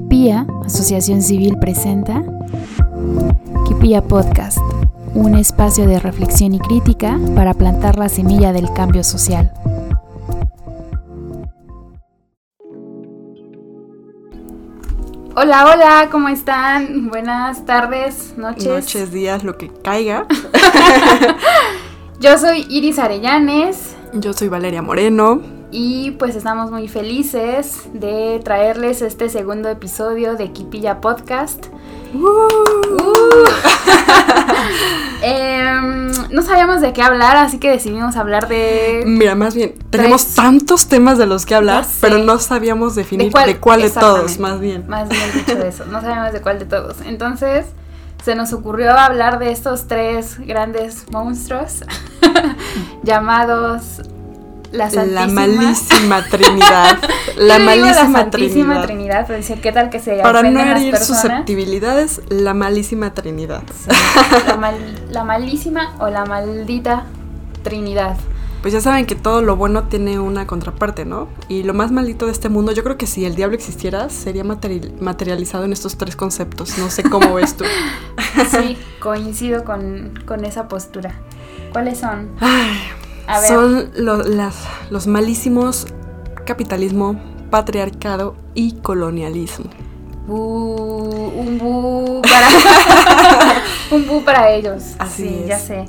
Kipia, Asociación Civil, presenta Kipia Podcast, un espacio de reflexión y crítica para plantar la semilla del cambio social. Hola, hola, ¿cómo están? Buenas tardes, noches. Noches, días, lo que caiga. Yo soy Iris Arellanes. Yo soy Valeria Moreno. Y pues estamos muy felices de traerles este segundo episodio de Kipilla Podcast. Uh. Em, no sabíamos de qué hablar, así que decidimos hablar de... Mira, más bien, tenemos tantos temas de los que hablar, pero no sabíamos definir de cuál de, todos, más bien. Más bien dicho eso, no sabíamos de cuál de todos. Entonces, se nos ocurrió hablar de estos tres grandes monstruos llamados la, malísima Trinidad. la malísima Trinidad. Trinidad, pero dice, ¿qué tal que se Para no herir susceptibilidades, la malísima Trinidad. la, malísima o la maldita Trinidad. Pues ya saben que todo lo bueno tiene una contraparte, ¿no? Y lo más maldito de este mundo, yo creo que si el diablo existiera, sería materializado en estos tres conceptos. No sé cómo ves tú. sí, coincido con, con esa postura. ¿Cuáles son? Ay, son los malísimos capitalismo, patriarcado y colonialismo. un bu para, un para ellos. Así ya sé.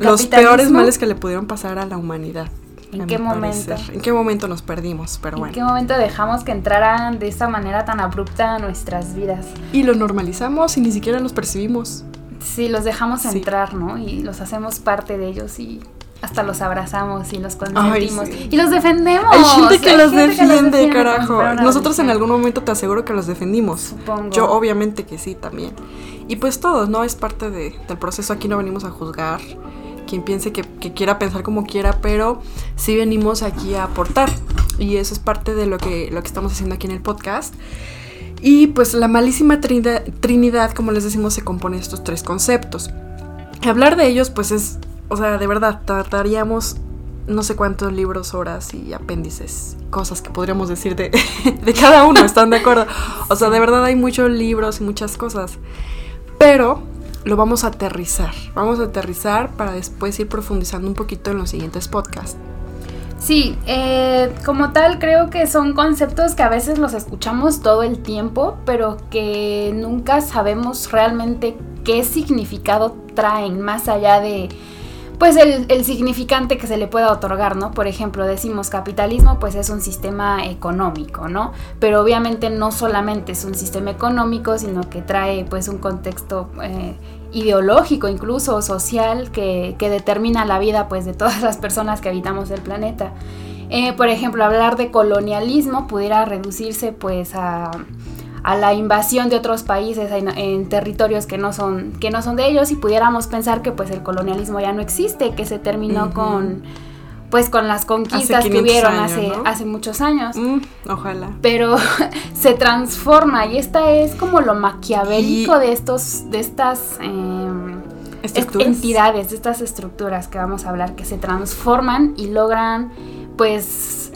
los peores males que le pudieron pasar a la humanidad. ¿En qué momento? ¿En qué momento nos perdimos? Pero ¿En qué momento dejamos que entraran de esta manera tan abrupta a nuestras vidas? Y los normalizamos y ni siquiera los percibimos. Sí, los dejamos entrar, ¿no? Y los hacemos parte de ellos y hasta los abrazamos y los consentimos y los defendemos. Hay gente que, los, defiende, carajo. Nosotros en algún momento te aseguro que los defendimos. Supongo. Yo obviamente que sí también. Y pues todos, ¿no? Es parte de, del proceso. Aquí no venimos a juzgar. Quien piense que, quiera pensar como quiera, pero sí venimos aquí a aportar. Y eso es parte de lo que, lo que estamos haciendo aquí en el podcast. Y pues la malísima trinidad, trinidad, como les decimos, se compone de estos tres conceptos. Hablar de ellos pues es o sea, de verdad, trataríamos no sé cuántos libros, horas y apéndices, cosas que podríamos decir de, de cada uno, ¿están de acuerdo? O sea, de verdad hay muchos libros y muchas cosas. Pero lo vamos a aterrizar. Vamos a aterrizar para después ir profundizando un poquito en los siguientes podcasts. Sí, eh, como tal creo que son conceptos que a veces los escuchamos todo el tiempo, pero que nunca sabemos realmente qué significado traen más allá de pues el, significante que se le pueda otorgar, ¿no? Por ejemplo, decimos capitalismo, pues es un sistema económico, ¿no? Pero obviamente no solamente es un sistema económico, sino que trae pues un contexto eh, ideológico, incluso social, que, determina la vida pues de todas las personas que habitamos el planeta. Eh, por ejemplo, hablar de colonialismo pudiera reducirse pues a a la invasión de otros países en, territorios que no son que no son de ellos y pudiéramos pensar que pues el colonialismo ya no existe que se terminó con pues con las conquistas que hubieron hace, hace muchos años. Mm, ojalá. Pero se transforma y esta es como lo maquiavélico de estos, de estas em, entidades, de estas estructuras que vamos a hablar, que se transforman y logran pues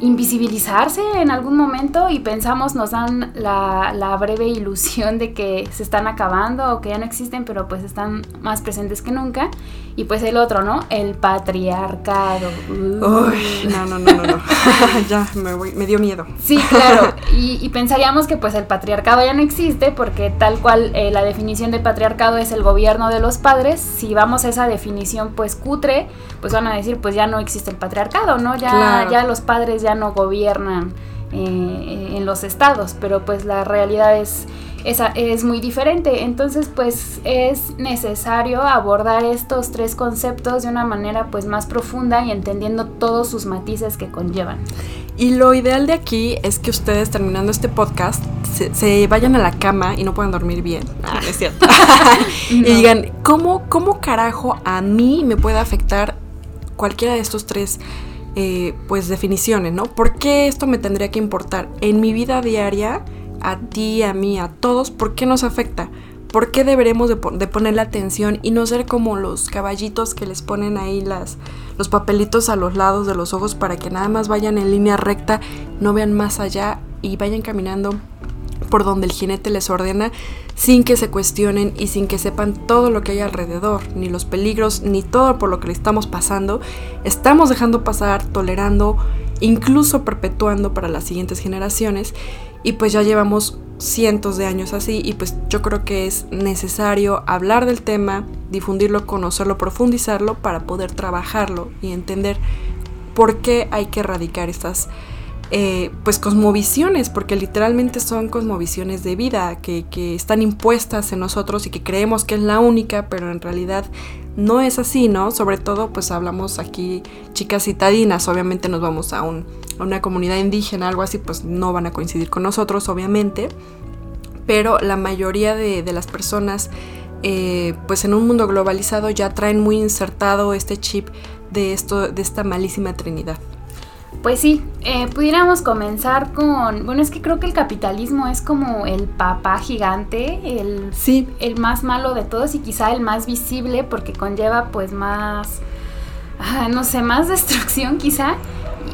invisibilizarse en algún momento y pensamos, nos dan la, la, breve ilusión de que se están acabando o que ya no existen, pero pues están más presentes que nunca. Y pues el otro, ¿no? El patriarcado. Uy, no, no, no, no, no. ya, me, voy, me dio miedo. Sí, claro. Y, pensaríamos que pues el patriarcado ya no existe porque tal cual eh, la definición de patriarcado es el gobierno de los padres. Si vamos a esa definición pues cutre, pues van a decir pues ya no existe el patriarcado, ¿no? Ya, ya los padres ya no gobiernan eh, en los estados, pero pues la realidad es, es muy diferente. Entonces pues es necesario abordar estos tres conceptos de una manera pues más profunda y entendiendo todos sus matices que conllevan. Y lo ideal de aquí es que ustedes terminando este podcast se, vayan a la cama y no puedan dormir bien. Ah, es cierto. y digan, ¿cómo, ¿cómo carajo a mí me puede afectar cualquiera de estos tres eh, pues definiciones, ¿no? ¿Por qué esto me tendría que importar en mi vida diaria, a ti, a mí, a todos? ¿Por qué nos afecta? ¿Por qué deberemos de, ponerle atención y no ser como los caballitos que les ponen ahí las, los papelitos a los lados de los ojos para que nada más vayan en línea recta, no vean más allá y vayan caminando por donde el jinete les ordena sin que se cuestionen y sin que sepan todo lo que hay alrededor, ni los peligros, ni todo por lo que le estamos pasando, estamos dejando pasar, tolerando, incluso perpetuando para las siguientes generaciones. Y pues ya llevamos cientos de años así y pues yo creo que es necesario hablar del tema, difundirlo, conocerlo, profundizarlo para poder trabajarlo y entender por qué hay que erradicar estas eh, pues cosmovisiones, porque literalmente son cosmovisiones de vida que, que, están impuestas en nosotros y que creemos que es la única, pero en realidad no es así, ¿no? Sobre todo pues hablamos aquí chicas citadinas, obviamente nos vamos a, un, a una comunidad indígena, algo así, pues no van a coincidir con nosotros, obviamente, pero la mayoría de, de las personas eh, pues en un mundo globalizado ya traen muy insertado este chip de, esto, de esta malísima trinidad. Pues sí, eh, pudiéramos comenzar con, bueno, es que creo que el capitalismo es como el papá gigante, el, sí. el más malo de todos y quizá el más visible porque conlleva pues más, ah, no sé, más destrucción quizá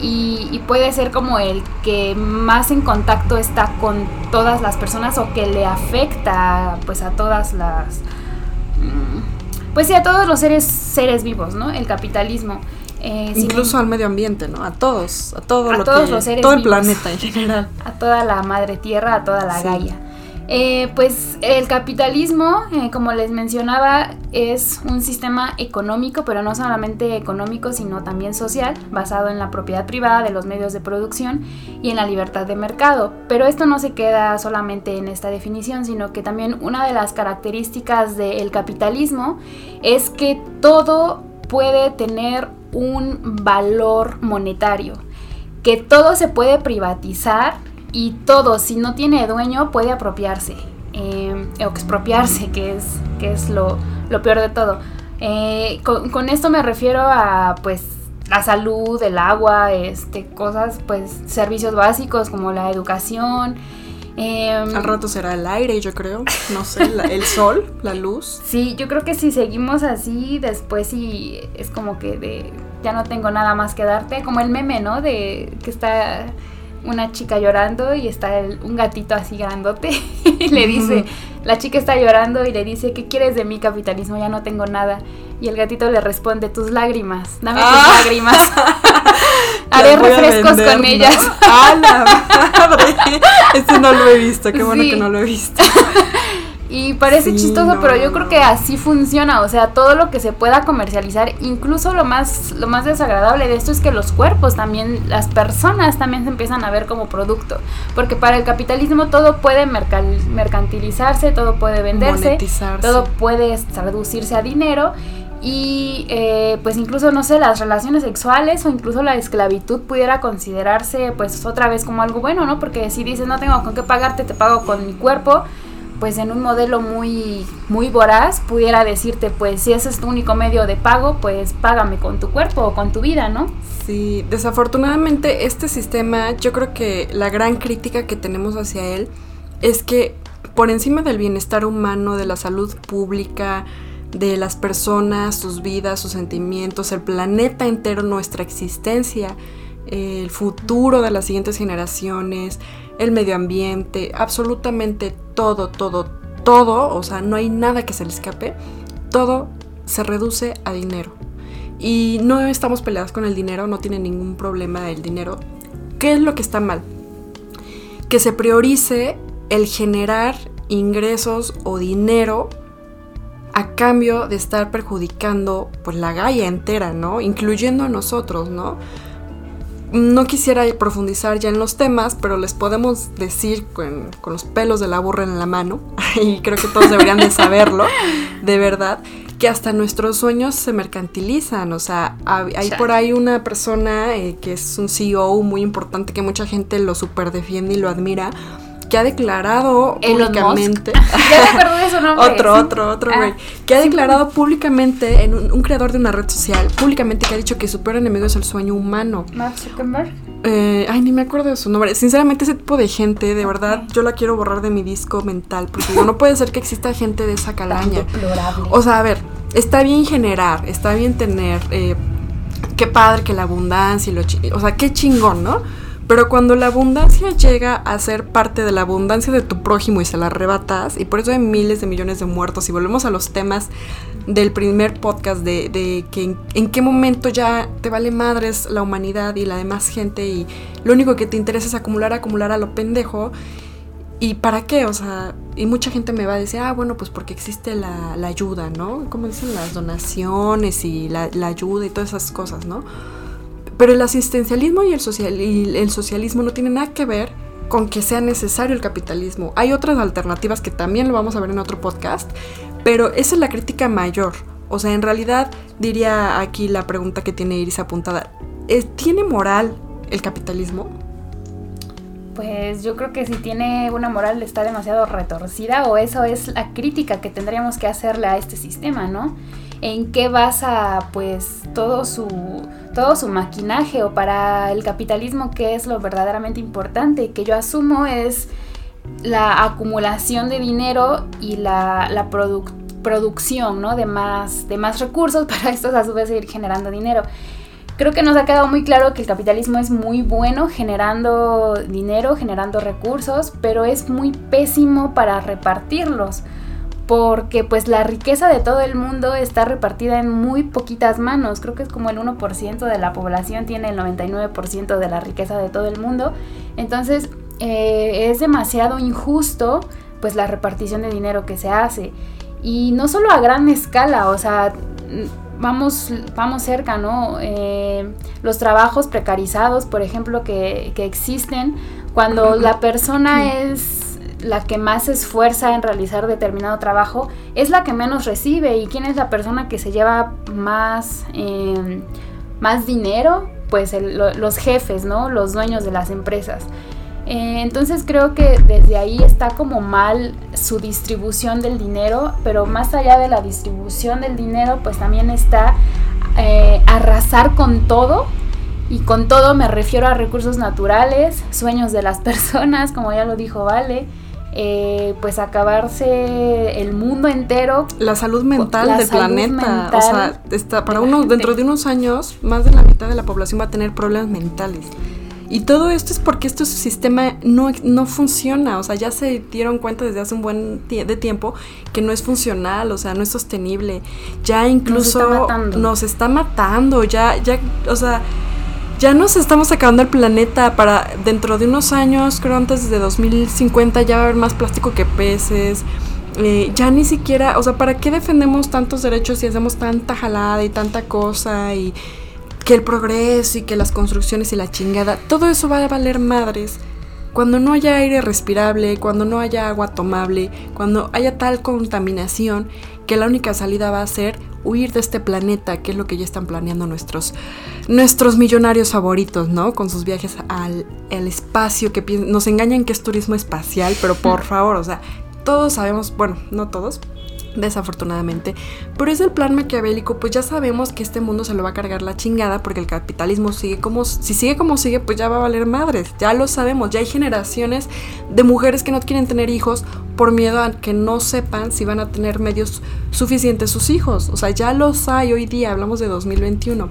y, y, puede ser como el que más en contacto está con todas las personas o que le afecta pues a todas las... Mm, pues sí, a todos los seres, seres vivos, ¿no? El capitalismo. Eh, Incluso al medio ambiente, ¿no? A todos, a todo a todos los seres todo el planeta en general. A toda la madre tierra, a toda la Gaia. Eh, pues el capitalismo, eh, como les mencionaba, es un sistema económico, pero no solamente económico, sino también social, basado en la propiedad privada de los medios de producción y en la libertad de mercado. Pero esto no se queda solamente en esta definición, sino que también una de las características del capitalismo es que todo puede tener un valor monetario, que todo se puede privatizar y todo, si no tiene dueño, puede apropiarse eh, o expropiarse, que es, que es lo, peor de todo. Eh, con, esto me refiero a pues la salud, el agua, este, cosas, pues servicios básicos como la educación, Em, Al rato será el aire, yo creo. No sé, el sol, la luz. Sí, yo creo que si seguimos así, después sí es como que de ya no tengo nada más que darte. Como el meme, ¿no? De que está una chica llorando y está un gatito así grandote y le dice, la chica está llorando y le dice, ¿qué quieres de mi capitalismo? Ya no tengo nada. Y el gatito le responde, tus lágrimas, dame tus ah. lágrimas. Haré refrescos con ellas. ¡Ah, la madre! Este no lo he visto, qué bueno que no lo he visto. Y parece chistoso, pero yo creo que así funciona, o sea, todo lo que se pueda comercializar, incluso lo más lo más desagradable de esto es que los cuerpos también, las personas también se empiezan a ver como producto, porque para el capitalismo todo puede mercantilizarse, todo puede venderse, todo puede traducirse a dinero y eh, pues incluso no sé las relaciones sexuales o incluso la esclavitud pudiera considerarse pues otra vez como algo bueno no porque si dices no tengo con qué pagarte te pago con mi cuerpo pues en un modelo muy, muy voraz pudiera decirte, pues si ese es tu único medio de pago, pues págame con tu cuerpo o con tu vida, ¿no? Sí, desafortunadamente este sistema, yo creo que la gran crítica que tenemos hacia él es que por encima del bienestar humano, de la salud pública, de las personas, sus vidas, sus sentimientos, el planeta entero, nuestra existencia, el futuro de las siguientes generaciones, el medio ambiente, absolutamente todo, todo, todo, o sea, no hay nada que se le escape, todo se reduce a dinero. Y no estamos peleados con el dinero, no tiene ningún problema el dinero. ¿Qué es lo que está mal? Que se priorice el generar ingresos o dinero a cambio de estar perjudicando pues la galla entera, ¿no? Incluyendo a nosotros, ¿no? no quisiera profundizar ya en los temas, pero les podemos decir con, los pelos de la burra en la mano, y creo que todos deberían de saberlo, de verdad, que hasta nuestros sueños se mercantilizan. O sea, hay por ahí una persona eh, que es un CEO muy importante que mucha gente lo super defiende y lo admira que ha declarado públicamente. ya de su nombre. otro, otro, otro, güey. Ah, que ha declarado públicamente, en un, creador de una red social, públicamente que ha dicho que su peor enemigo es el sueño humano. Mark Zuckerberg. Eh, ay, ni me acuerdo de su nombre. Sinceramente, ese tipo de gente, de verdad, yo la quiero borrar de mi disco mental. Porque no puede ser que exista gente de esa calaña. O sea, a ver, está bien generar, está bien tener. Eh, qué padre que la abundancia y lo. O sea, qué chingón, ¿no? Pero cuando la abundancia llega a ser parte de la abundancia de tu prójimo y se la arrebatas, y por eso hay miles de millones de muertos, y volvemos a los temas del primer podcast de, que en, qué momento ya te vale madres la humanidad y la demás gente y lo único que te interesa es acumular, acumular a lo pendejo. ¿Y para qué? O sea, y mucha gente me va a decir, ah, bueno, pues porque existe la, ayuda, ¿no? Como dicen las donaciones y la, la ayuda y todas esas cosas, ¿no? Pero el asistencialismo y el, social, y el socialismo no tienen nada que ver con que sea necesario el capitalismo. Hay otras alternativas que también lo vamos a ver en otro podcast, pero esa es la crítica mayor. O sea, en realidad diría aquí la pregunta que tiene Iris apuntada. ¿Tiene moral el capitalismo? Pues yo creo que si tiene una moral está demasiado retorcida o eso es la crítica que tendríamos que hacerle a este sistema, ¿no? en qué basa pues todo su, todo su maquinaje o para el capitalismo qué es lo verdaderamente importante, que yo asumo es la acumulación de dinero y la, producción ¿no? de, más, de más recursos para estos a su vez seguir generando dinero. Creo que nos ha quedado muy claro que el capitalismo es muy bueno generando dinero, generando recursos, pero es muy pésimo para repartirlos porque pues la riqueza de todo el mundo está repartida en muy poquitas manos. Creo que es como el 1% de la población tiene el 99% de la riqueza de todo el mundo. Entonces eh, es demasiado injusto pues la repartición de dinero que se hace. Y no solo a gran escala, o sea, vamos, vamos cerca, ¿no? Eh, los trabajos precarizados, por ejemplo, que, que existen, cuando la persona es la que más se esfuerza en realizar determinado trabajo es la que menos recibe. ¿Y quién es la persona que se lleva más, em, más dinero? Pues los jefes, ¿no? Los dueños de las empresas. Eh, entonces creo que desde ahí está como mal su distribución del dinero, pero más allá de la distribución del dinero, pues también está eh, arrasar con todo y con todo me refiero a recursos naturales, sueños de las personas, como ya lo dijo Vale, eh, pues acabarse el mundo entero. La salud mental del planeta. o sea, está, para uno, dentro de unos años, más de la mitad de la población va a tener problemas mentales. Y todo esto es porque este sistema no, no funciona, o sea, ya se dieron cuenta desde hace un buen de tiempo que no es funcional, o sea, no es sostenible. Ya incluso nos está matando, nos está matando ya, ya, o sea, ya nos estamos acabando el planeta para dentro de unos años, creo antes de 2050 ya va a haber más plástico que peces. Eh, ya ni siquiera, o sea, ¿para qué defendemos tantos derechos y hacemos tanta jalada y tanta cosa y que el progreso y que las construcciones y la chingada? Todo eso va a valer madres cuando no haya aire respirable, cuando no haya agua tomable, cuando haya tal contaminación que la única salida va a ser huir de este planeta, que es lo que ya están planeando nuestros, nuestros millonarios favoritos, ¿no? Con sus viajes al espacio, que nos engañan que es turismo espacial, pero por favor, o sea, todos sabemos, bueno, no todos, desafortunadamente. Pero es el plan maquiavélico, pues ya sabemos que este mundo se lo va a cargar la chingada porque el capitalismo sigue como, si sigue como sigue, pues ya va a valer madres, ya lo sabemos, ya hay generaciones de mujeres que no quieren tener hijos por miedo a que no sepan si van a tener medios suficientes sus hijos, o sea, ya los hay hoy día, hablamos de 2021.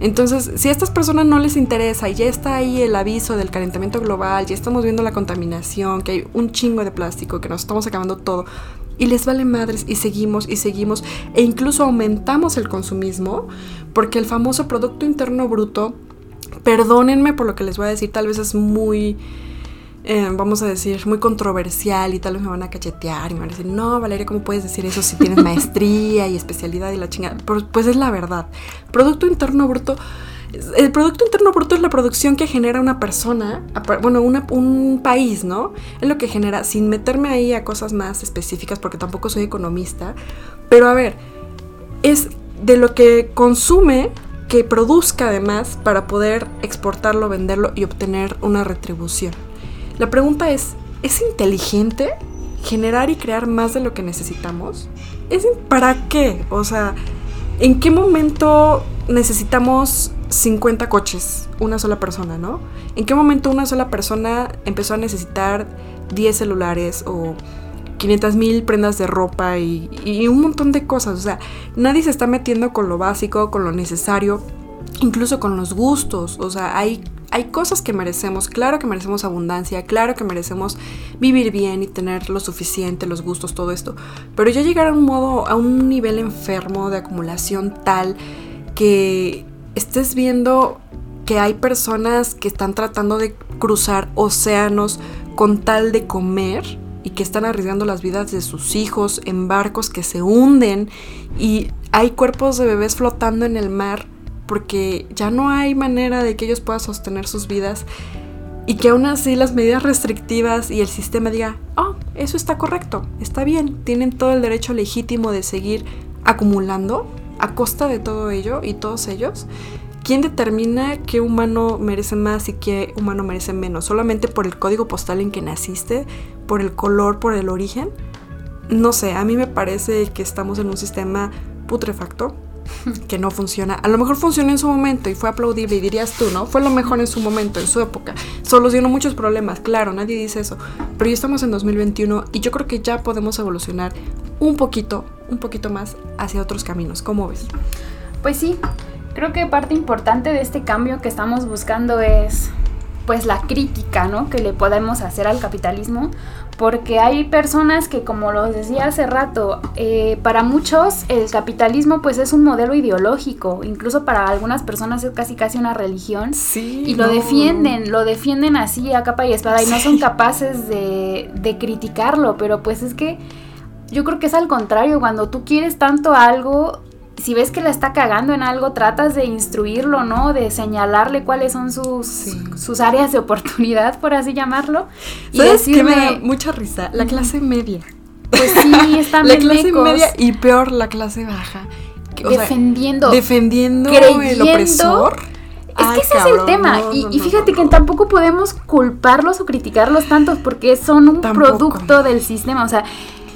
Entonces, si a estas personas no les interesa y ya está ahí el aviso del calentamiento global, ya estamos viendo la contaminación, que hay un chingo de plástico, que nos estamos acabando todo, y les vale madres y seguimos y seguimos e incluso aumentamos el consumismo porque el famoso Producto Interno Bruto, perdónenme por lo que les voy a decir, tal vez es muy... Eh, vamos a decir, muy controversial y tal vez me van a cachetear y me van a decir, no, Valeria, ¿cómo puedes decir eso si tienes maestría y especialidad y la chingada? Pues es la verdad. Producto Interno Bruto el Producto Interno Bruto es la producción que genera una persona, bueno, un país, ¿no? Es lo que genera, sin meterme ahí a cosas más específicas porque tampoco soy economista, pero a ver, es de lo que consume que produzca además para poder exportarlo, venderlo y obtener una retribución. La pregunta es, ¿es inteligente generar y crear más de lo que necesitamos? ¿Es ¿Para qué? O sea, ¿en qué momento necesitamos 50 coches, una sola persona, ¿no? ¿En qué momento una sola persona empezó a necesitar 10 celulares o 500 mil prendas de ropa y, y, un montón de cosas? O sea, nadie se está metiendo con lo básico, con lo necesario, incluso con los gustos. O sea, hay hay cosas que merecemos, claro que merecemos abundancia, claro que merecemos vivir bien y tener lo suficiente, los gustos, todo esto, pero ya llegar a un modo, a un nivel enfermo de acumulación tal que estés viendo que hay personas que están tratando de cruzar océanos con tal de comer y que están arriesgando las vidas de sus hijos en barcos que se hunden y hay cuerpos de bebés flotando en el mar porque ya no hay manera de que ellos puedan sostener sus vidas y que aún así las medidas restrictivas y el sistema diga, oh, eso está correcto, está bien, tienen todo el derecho legítimo de seguir acumulando a costa de todo ello y todos ellos. ¿Quién determina qué humano merece más y qué humano merece menos? ¿Solamente por el código postal en que naciste? ¿Por el color? ¿Por el origen? No sé, a mí me parece que estamos en un sistema putrefacto que no funciona. A lo mejor funcionó en su momento y fue aplaudible y dirías tú, ¿no? Fue lo mejor en su momento, en su época. Solucionó muchos problemas, claro, nadie dice eso. Pero ya estamos en 2021 y yo creo que ya podemos evolucionar un poquito, un poquito más hacia otros caminos. ¿Cómo ves? Pues sí, Creo que parte importante de este cambio que estamos buscando es pues la crítica, ¿no? Que le podemos hacer al capitalismo, porque hay personas que, como lo decía hace rato, eh, para muchos el capitalismo pues es un modelo ideológico, incluso para algunas personas es casi casi una religión, sí, y lo defienden, lo defienden así a capa y espada y no son capaces de, de criticarlo, pero pues es que yo creo que es al contrario, cuando tú quieres tanto algo, si ves que la está cagando en algo, tratas de instruirlo, ¿no? De señalarle cuáles son sus, sus áreas de oportunidad, por así llamarlo. Y decirme... me da mucha risa? La clase media. Pues sí, está La clase media y peor la clase baja. defendiendo. defendiendo el opresor. Es que ese es el tema. y, fíjate que tampoco podemos culparlos o criticarlos tantos porque son un producto del sistema. O sea,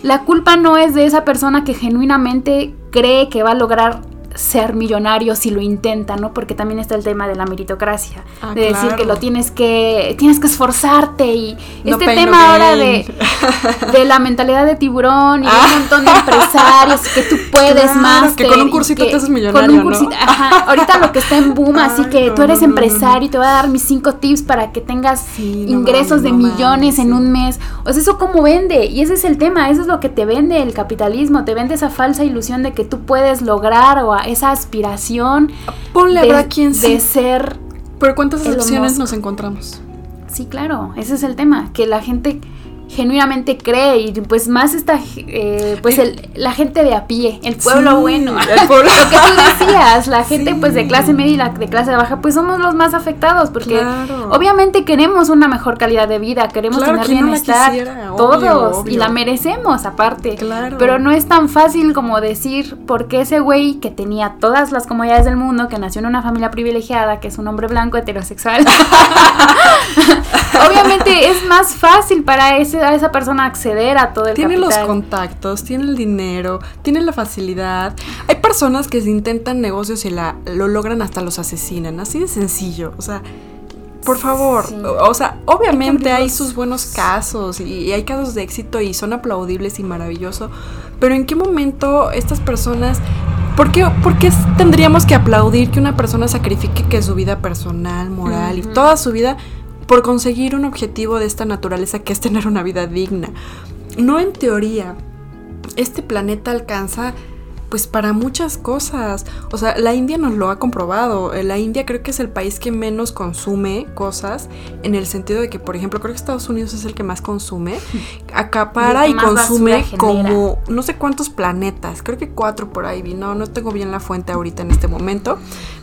la culpa no es de esa persona que genuinamente cree que va a lograr ser millonario si lo intenta, ¿no? Porque también está el tema de la meritocracia, ah, de decir que lo tienes que tienes que esforzarte y este tema ahora de, de, la mentalidad de tiburón y un ah. montón de empresarios que tú puedes más que con un cursito te haces millonario, con un ajá, ahorita lo que está en boom, así que tú eres empresario y te voy a dar mis cinco tips para que tengas ingresos de millones en un mes. O sea, eso cómo vende y ese es el tema, eso es lo que te vende el capitalismo, te vende esa falsa ilusión de que tú puedes lograr o esa aspiración Ponle de, quien de ser. Pero ¿cuántas opciones nos encontramos? Sí, claro, ese es el tema, que la gente genuinamente cree y pues más esta eh, pues el, la gente de a pie el pueblo bueno. el pueblo. lo que tú decías la gente pues de clase media y la de clase baja pues somos los más afectados porque obviamente queremos una mejor calidad de vida queremos tener bienestar todos y la merecemos aparte. Pero no es tan fácil como decir porque ese güey que tenía todas las comodidades del mundo que nació en una familia privilegiada que es un hombre blanco heterosexual obviamente es más fácil para ese a esa persona acceder a todo el Tiene los contactos, tiene el dinero, tiene la facilidad. Hay personas que se intentan negocios y la, lo logran hasta los asesinan. Así de sencillo. O sea, por favor. O, sea, obviamente hay, sus buenos casos y, hay casos de éxito y son aplaudibles y maravilloso. Pero ¿en qué momento estas personas ¿Por qué, ¿Por qué, tendríamos que aplaudir que una persona sacrifique que su vida personal, moral y toda su vida por conseguir un objetivo de esta naturaleza que es tener una vida digna. No en teoría. Este planeta alcanza pues para muchas cosas. O sea, la India nos lo ha comprobado. La India creo que es el país que menos consume cosas en el sentido de que, por ejemplo, creo que Estados Unidos es el que más consume. Acapara y, consume como no sé cuántos planetas. Creo que cuatro por ahí. No, no tengo bien la fuente ahorita en este momento.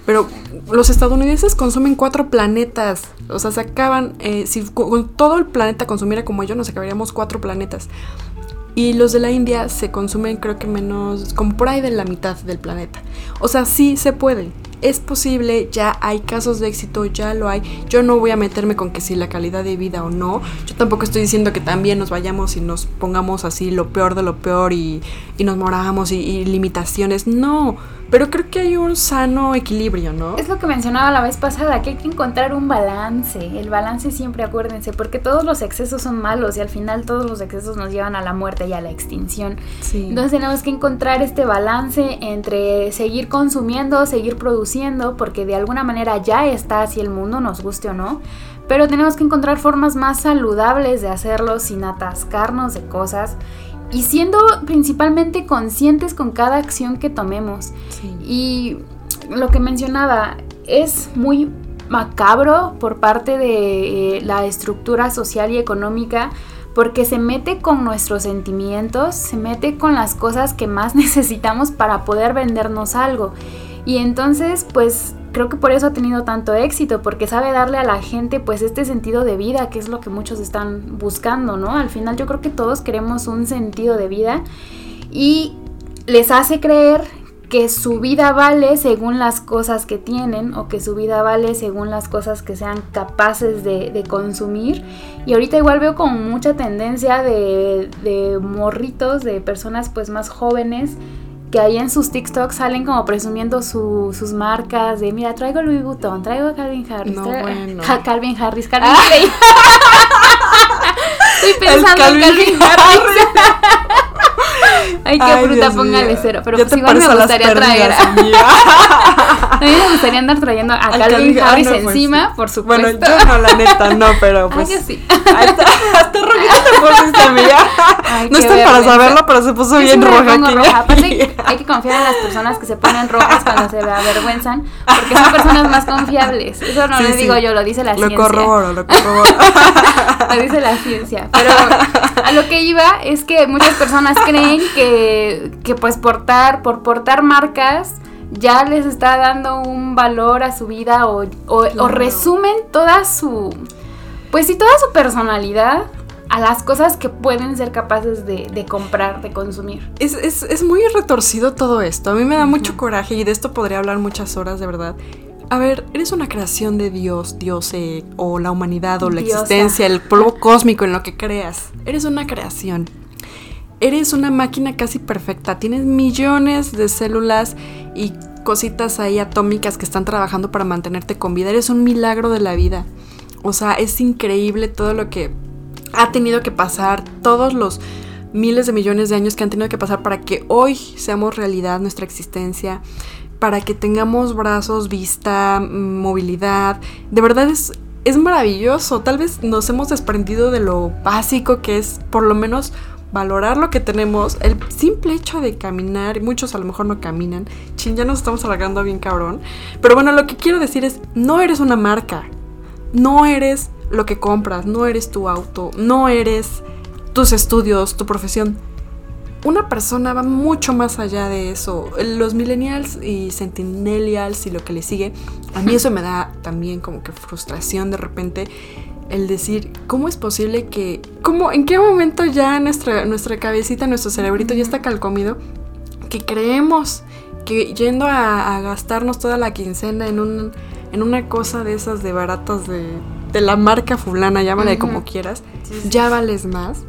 Pero los estadounidenses consumen cuatro planetas. O sea, se acaban. Eh, si con todo el planeta consumiera como ellos, nos acabaríamos cuatro planetas. Y los de la India se consumen creo que menos, como por ahí de la mitad del planeta. O sea, sí se puede. Es posible, ya hay casos de éxito, ya lo hay. Yo no voy a meterme con que si la calidad de vida o no. Yo tampoco estoy diciendo que también nos vayamos y nos pongamos así lo peor de lo peor y, nos moramos y limitaciones. No, Pero creo que hay un sano equilibrio, ¿no? Es lo que mencionaba la vez pasada, que hay que encontrar un balance. El balance siempre, acuérdense, porque todos los excesos son malos y al final todos los excesos nos llevan a la muerte y a la extinción. Entonces tenemos que encontrar este balance entre seguir consumiendo, seguir produciendo, porque de alguna manera ya está así el mundo, nos guste o no. Pero tenemos que encontrar formas más saludables de hacerlo sin atascarnos de cosas y siendo principalmente conscientes con cada acción que tomemos. Y lo que mencionaba, es muy macabro por parte de eh, la estructura social y económica porque se mete con nuestros sentimientos, se mete con las cosas que más necesitamos para poder vendernos algo. Y entonces, pues creo que por eso ha tenido tanto éxito, porque sabe darle a la gente pues este sentido de vida, que es lo que muchos están buscando, ¿no? Al final yo creo que todos queremos un sentido de vida y les hace creer que su vida vale según las cosas que tienen o que su vida vale según las cosas que sean capaces de, consumir. Y ahorita igual veo con mucha tendencia de, de morritos, de personas pues más jóvenes que ahí en sus TikToks salen como presumiendo sus marcas de mira, traigo Louis Vuitton, traigo Calvin Harris, no, bueno. Calvin Harris, Calvin ah. Estoy pensando en Calvin Harris. Ay, qué fruta, póngale cero. Pero pues igual me gustaría traer. a mí me gustaría andar trayendo a Calvin, Harris pues encima, por supuesto. Bueno, yo no, la neta, no, pero pues. Ay, sí. Hasta, hasta rojita te pusiste, amiga. no están para saberlo, pero se puso bien roja aquí. Roja. Aparte, hay que confiar en las personas que se ponen rojas cuando se avergüenzan, porque son personas más confiables. Eso no lo digo yo, lo dice la ciencia. Lo corroboro, lo corroboro. lo dice la ciencia. Pero a lo que iba es que muchas personas creen que, que pues portar, por portar marcas ya les está dando un valor a su vida o, o, resumen toda su, pues sí, toda su personalidad a las cosas que pueden ser capaces de, comprar, de consumir. Es, es, es, muy retorcido todo esto. A mí me da mucho coraje y de esto podría hablar muchas horas, de verdad. A ver, eres una creación de Dios, Dios eh, o la humanidad o la existencia, el polvo cósmico en lo que creas. Eres una creación eres una máquina casi perfecta. Tienes millones de células y cositas ahí atómicas que están trabajando para mantenerte con vida. Eres un milagro de la vida. O sea, es increíble todo lo que ha tenido que pasar, todos los miles de millones de años que han tenido que pasar para que hoy seamos realidad nuestra existencia, para que tengamos brazos, vista, movilidad. De verdad es, es maravilloso. Tal vez nos hemos desprendido de lo básico que es por lo menos valorar lo que tenemos, el simple hecho de caminar, muchos a lo mejor no caminan, chin, ya nos estamos alargando bien cabrón, pero bueno, lo que quiero decir es, no eres una marca, no eres lo que compras, no eres tu auto, no eres tus estudios, tu profesión. Una persona va mucho más allá de eso. Los millennials y centennials y lo que le sigue, a mí eso me da también como que frustración de repente el decir, ¿cómo es posible que, cómo, en qué momento ya nuestra, nuestra cabecita, nuestro cerebrito ya está calcomido, que creemos que yendo a, gastarnos toda la quincena en, un, en una cosa de esas de baratas de, de la marca fulana, llámale como quieras, ya vales más?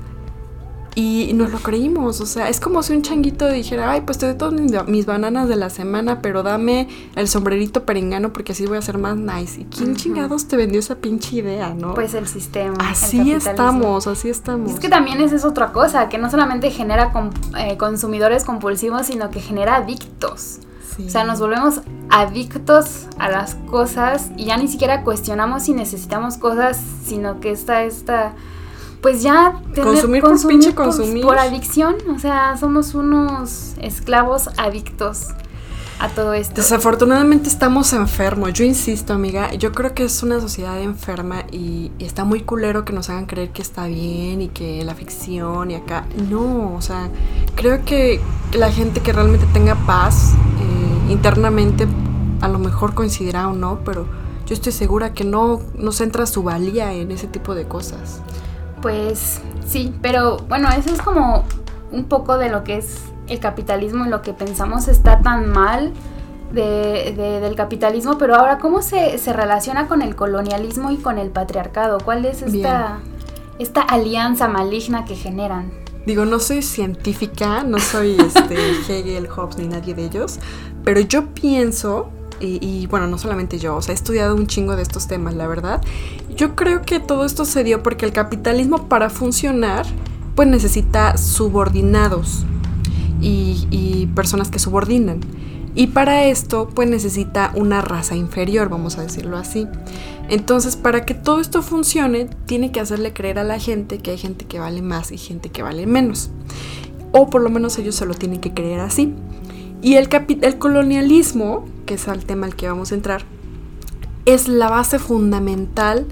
Y nos lo creímos, o sea, es como si un changuito dijera, ay, pues te doy todas mis bananas de la semana, pero dame el sombrerito perengano porque así voy a ser más nice. ¿Y quién chingados te vendió esa pinche idea, no? Pues el sistema. Así estamos, así estamos. Es que también esa es otra cosa, que no solamente genera eh, consumidores compulsivos, sino que genera adictos. O sea, nos volvemos adictos a las cosas y ya ni siquiera cuestionamos si necesitamos cosas, sino que está esta pues ya tener, consumir, por pinche consumir por adicción, o sea, somos unos esclavos adictos a todo esto. Desafortunadamente estamos enfermos. Yo insisto, amiga, yo creo que es una sociedad enferma y, está muy culero que nos hagan creer que está bien y que la ficción y acá. No, o sea, creo que la gente que realmente tenga paz eh, internamente a lo mejor coincidirá o no, pero yo estoy segura que no, no centra su valía en ese tipo de cosas. Pues sí, pero bueno, eso es como un poco de lo que es el capitalismo y lo que pensamos está tan mal de, del capitalismo, pero ahora, ¿cómo se, relaciona con el colonialismo y con el patriarcado? ¿Cuál es esta, esta alianza maligna que generan? Digo, no soy científica, no soy este, Hegel, Hobbes ni nadie de ellos, pero yo pienso, y, bueno, no solamente yo, o sea, he estudiado un chingo de estos temas, la verdad. Yo creo que todo esto se dio porque el capitalismo para funcionar, pues necesita subordinados y, y personas que subordinan. Y para esto, pues necesita una raza inferior, vamos a decirlo así. Entonces, para que todo esto funcione, tiene que hacerle creer a la gente que hay gente que vale más y gente que vale menos. O por lo menos ellos se lo tienen que creer así. Y el, el colonialismo, que es el tema al que vamos a entrar, es la base fundamental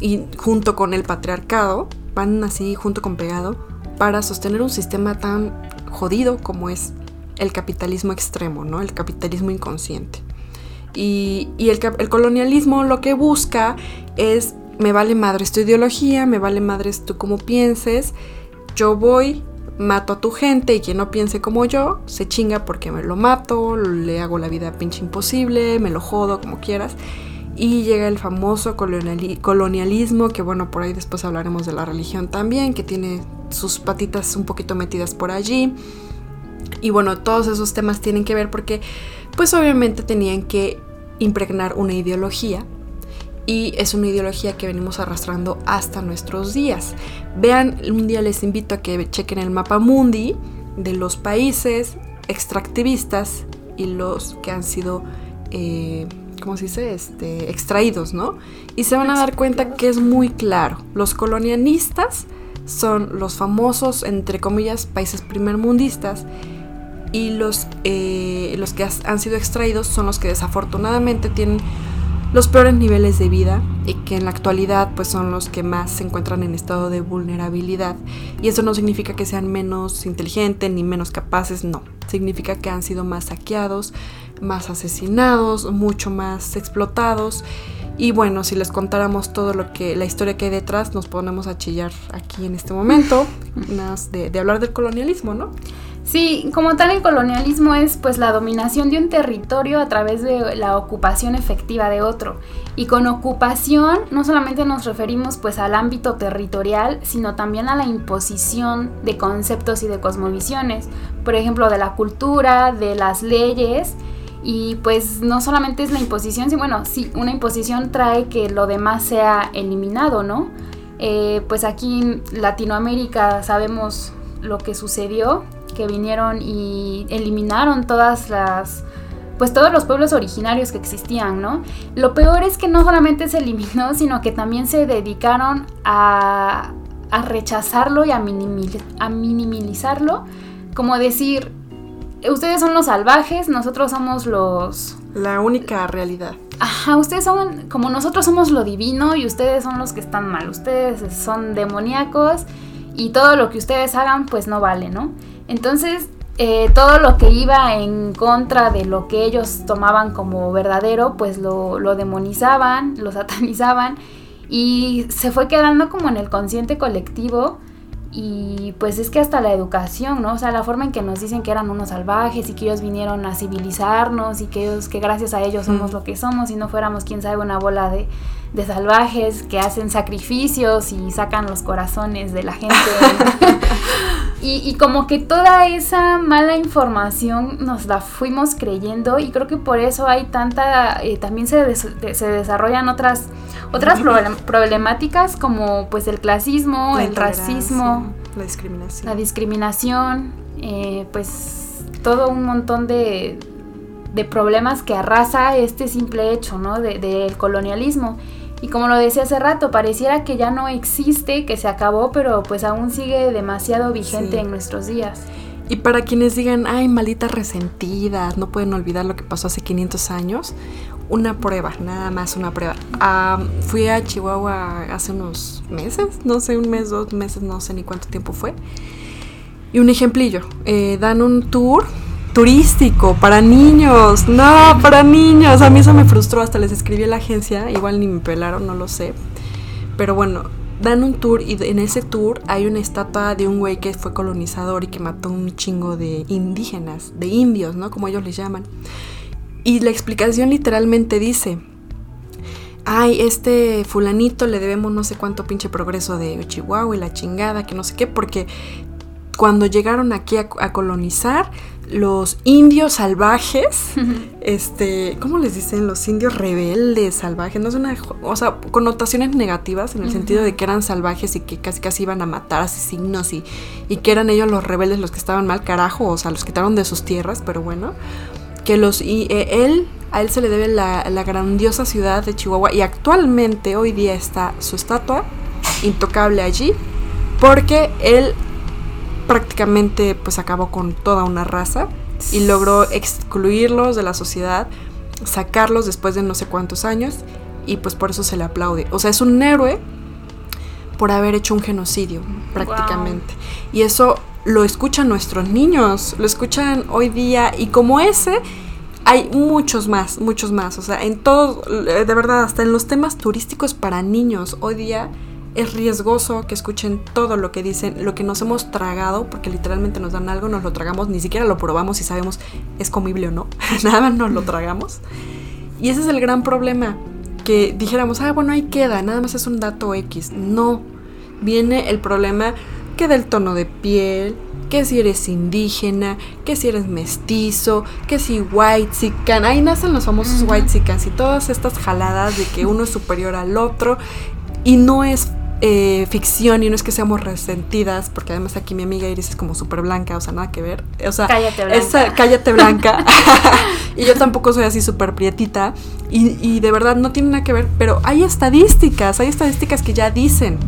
y junto con el patriarcado, van así junto con pegado, para sostener un sistema tan jodido como es el capitalismo extremo, ¿no? El capitalismo inconsciente. Y, el, colonialismo lo que busca es, me vale madre tu ideología, me vale madre tú como pienses, yo voy, mato a tu gente y quien no piense como yo, se chinga porque me lo mato, le hago la vida pinche imposible, me lo jodo, como quieras. Y llega el famoso colonialismo, que bueno, por ahí después hablaremos de la religión también, que tiene sus patitas un poquito metidas por allí. Y bueno, todos esos temas tienen que ver porque pues obviamente tenían que impregnar una ideología y es una ideología que venimos arrastrando hasta nuestros días. Vean, un día les invito a que chequen el mapa mundi de los países extractivistas y los que han sido, eh, ¿cómo se dice? Este, extraídos, ¿no? Y se van a dar cuenta que es muy claro. Los colonialistas son los famosos, entre comillas, países primermundistas y los, eh, los que han sido extraídos son los que desafortunadamente tienen los peores niveles de vida y que en la actualidad pues son los que más se encuentran en estado de vulnerabilidad. Y eso no significa que sean menos inteligentes ni menos capaces, no, significa que han sido más saqueados, más asesinados, mucho más explotados. Y bueno, si les contáramos todo lo que la historia que hay detrás nos ponemos a chillar aquí en este momento, más de, de hablar del colonialismo, ¿no? Sí, como tal el colonialismo es pues la dominación de un territorio a través de la ocupación efectiva de otro. Y con ocupación no solamente nos referimos pues al ámbito territorial, sino también a la imposición de conceptos y de cosmovisiones, por ejemplo, de la cultura, de las leyes. Y pues no solamente es la imposición, sino bueno, sí, una imposición trae que lo demás sea eliminado, ¿no? Eh, pues aquí en Latinoamérica sabemos lo que sucedió que vinieron y eliminaron todas las pues todos los pueblos originarios que existían, ¿no? Lo peor es que no solamente se eliminó, sino que también se dedicaron a, a rechazarlo y a, a minimizarlo, como decir, ustedes son los salvajes, nosotros somos los... La única realidad. Ajá, ustedes son, como nosotros somos lo divino y ustedes son los que están mal, ustedes son demoníacos y todo lo que ustedes hagan pues no vale, ¿no? Entonces, eh, todo lo que iba en contra de lo que ellos tomaban como verdadero, pues lo, lo demonizaban, lo satanizaban y se fue quedando como en el consciente colectivo y pues es que hasta la educación, ¿no? O sea, la forma en que nos dicen que eran unos salvajes y que ellos vinieron a civilizarnos y que ellos, que gracias a ellos somos lo que somos y no fuéramos, quién sabe, una bola de, de salvajes que hacen sacrificios y sacan los corazones de la gente. y, como que toda esa mala información nos la fuimos creyendo y creo que por eso hay tanta, eh, también se, se desarrollan otras, otras problemáticas como pues el clasismo, el racismo, la discriminación. La discriminación, eh, pues todo un montón de, de problemas que arrasa este simple hecho, ¿no? Del colonialismo. Y como lo decía hace rato, pareciera que ya no existe, que se acabó, pero pues aún sigue demasiado vigente en nuestros días. Y para quienes digan, ay, malita resentida, no pueden olvidar lo que pasó hace 500 años, una prueba, nada más una prueba. fui a Chihuahua hace unos meses, no sé, un mes, dos meses, no sé ni cuánto tiempo fue. Y un ejemplillo, eh, dan un tour turístico para niños. No, para niños. A mí eso me frustró. Hasta les escribí a la agencia. Igual ni me pelaron, no lo sé. Pero bueno, dan un tour y en ese tour hay una estatua de un güey que fue colonizador y que mató un chingo de indígenas, de indios, ¿no? Como ellos les llaman. Y la explicación literalmente dice, ay, este fulanito le debemos no sé cuánto pinche progreso de Chihuahua y la chingada, que no sé qué, porque cuando llegaron aquí a, colonizar, los indios salvajes, este, ¿cómo les dicen? Los indios rebeldes salvajes, no es una, o sea, connotaciones negativas en el sentido de que eran salvajes y que casi casi iban a matar asesinos y, y que eran ellos los rebeldes los que estaban mal carajo, o sea, los quitaron de sus tierras, pero bueno, que los, y eh, él, a él se le debe la, la grandiosa ciudad de Chihuahua y actualmente hoy día está su estatua intocable allí porque él prácticamente pues acabó con toda una raza y logró excluirlos de la sociedad, sacarlos después de no sé cuántos años y pues por eso se le aplaude. O sea, es un héroe por haber hecho un genocidio prácticamente. Y eso lo escuchan nuestros niños, lo escuchan hoy día y como ese hay muchos más, muchos más. O sea, en todos, de verdad, hasta en los temas turísticos para niños hoy día es riesgoso que escuchen todo lo que dicen, lo que nos hemos tragado, porque literalmente nos dan algo, nos lo tragamos, ni siquiera lo probamos y sabemos es comible o no, nada más nos lo tragamos. Y ese es el gran problema, que dijéramos, ah, bueno, ahí queda, nada más es un dato X. No, viene el problema que del tono de piel, que si eres indígena, que si eres mestizo, que si white sican, ahí nacen los famosos white sicans y todas estas jaladas de que uno es superior al otro y no es eh, ficción y no es que seamos resentidas, porque además aquí mi amiga Iris es como súper blanca, o sea, nada que ver. O sea, cállate blanca. Esa, cállate blanca. y yo tampoco soy así súper prietita. Y, y de verdad no tiene nada que ver, pero hay estadísticas, hay estadísticas que ya dicen,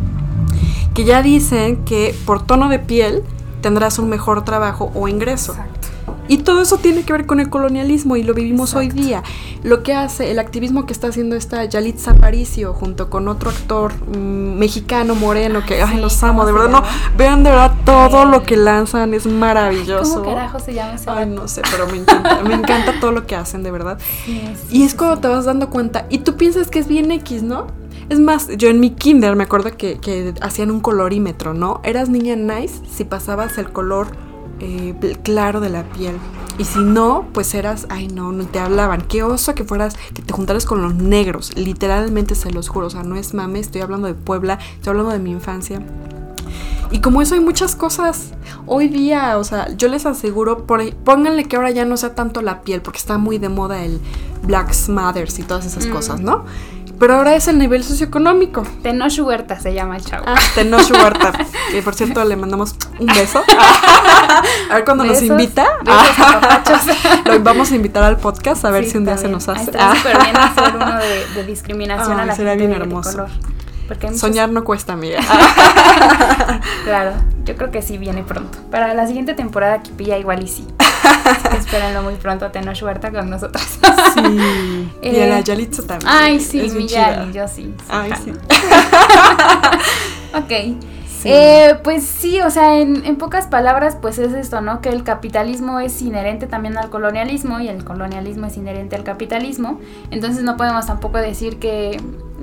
que ya dicen que por tono de piel tendrás un mejor trabajo o ingreso. Y todo eso tiene que ver con el colonialismo y lo vivimos hoy día. Lo que hace el activismo que está haciendo esta Yalitza Aparicio junto con otro actor mm, mexicano moreno que ay, los amo, de verdad no, vean de verdad todo lo que lanzan es maravilloso. ¿Cómo carajo se llama ese Ay, no sé, pero me encanta, me encanta todo lo que hacen, de verdad. y es cuando te vas dando cuenta y tú piensas que es bien X, ¿no? Es más, yo en mi kinder me acuerdo que, que hacían un colorímetro, ¿no? Eras niña nice si pasabas el color eh, claro de la piel. Y si no, pues eras, ay no, no te hablaban. Qué oso que fueras, que te juntaras con los negros. Literalmente se los juro. O sea, no es mame, estoy hablando de Puebla, estoy hablando de mi infancia. Y como eso hay muchas cosas hoy día, o sea, yo les aseguro, por, pónganle que ahora ya no sea tanto la piel, porque está muy de moda el Black Smothers y todas esas mm. cosas, ¿no? Pero ahora es el nivel socioeconómico. Tenoch Huerta se llama el chavo. Ah, Tenoch Huerta. que por cierto le mandamos un beso. a ver cuando nos invita. Lo vamos a invitar al podcast a ver si un día se nos hace. Está súper bien hacer uno de, discriminación a la sería bien hermoso. Soñar no cuesta, amiga. claro, yo creo que sí viene pronto. Para la siguiente temporada Kipilla igual y sí. espérenlo muy pronto a Tenoch Huerta con nosotros. sí. y a la eh, Yalitza también. Ay, sí, mi Yali, yo sí. Ay, sí. ok. Eh, pues sí, o sea, en, en, pocas palabras, pues es esto, ¿no? Que el capitalismo es inherente también al colonialismo y el colonialismo es inherente al capitalismo. Entonces no podemos tampoco decir que,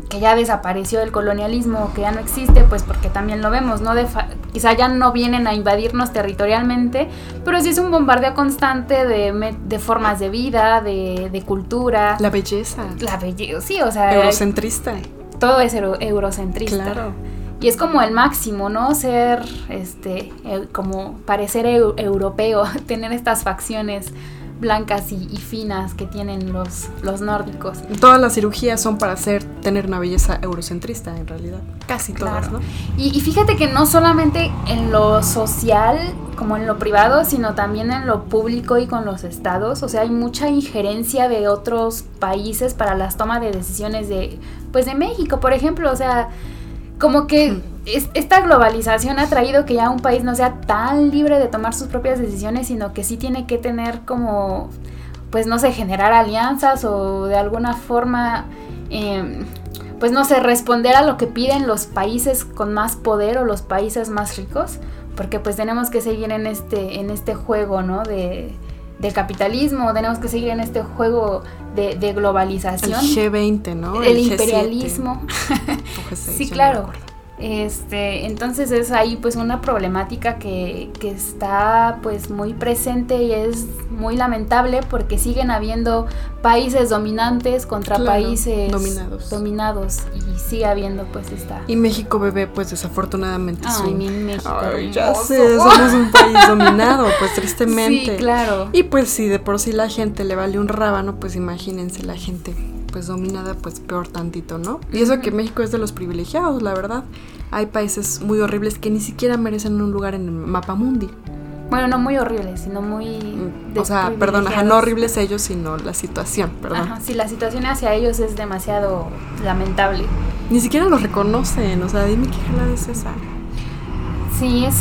que ya desapareció el colonialismo, que ya no existe, pues porque también lo vemos, ¿no? De quizá ya no vienen a invadirnos territorialmente, pero sí es un bombardeo constante de, de formas de vida, de, de, cultura. La belleza. La belleza, sí, o sea... Eurocentrista. Todo es eurocentrista. Claro. Y es como el máximo, ¿no? Ser, este, como parecer europeo, tener estas facciones blancas y, finas que tienen los, los nórdicos. Todas las cirugías son para hacer, tener una belleza eurocentrista en realidad. Casi todas, ¿no? Y, y, fíjate que no solamente en lo social, como en lo privado, sino también en lo público y con los estados. O sea, hay mucha injerencia de otros países para las tomas de decisiones de, pues de México, por ejemplo. O sea, como que esta globalización ha traído que ya un país no sea tan libre de tomar sus propias decisiones, sino que sí tiene que tener como, pues no sé, generar alianzas o de alguna forma, em, pues no sé, responder a lo que piden los países con más poder o los países más ricos, porque pues tenemos que seguir en este, en este juego, ¿no? De, del capitalismo, tenemos que seguir en este juego de, globalización. El G20, ¿no? El, imperialismo. sí, claro. Este, entonces es ahí pues una problemática que, que, está pues muy presente y es muy lamentable porque siguen habiendo países dominantes contra países dominados. dominados y sigue habiendo pues esta... Y México bebé pues desafortunadamente Ay, mi México Ay, ya sé, somos un país dominado pues tristemente. Sí, claro. Y pues si de por sí la gente le vale un rábano pues imagínense la gente pues dominada, pues peor tantito, ¿no? Y eso que México es de los privilegiados, la verdad. Hay países muy horribles que ni siquiera merecen un lugar en el mapa mundi. Bueno, no muy horribles, sino muy... Mm, o sea, perdón, no horribles ellos, sino la situación, perdón. Ajá, sí, la situación hacia ellos es demasiado lamentable. Ni siquiera los reconocen, o sea, dime qué jala es esa. Sí, es,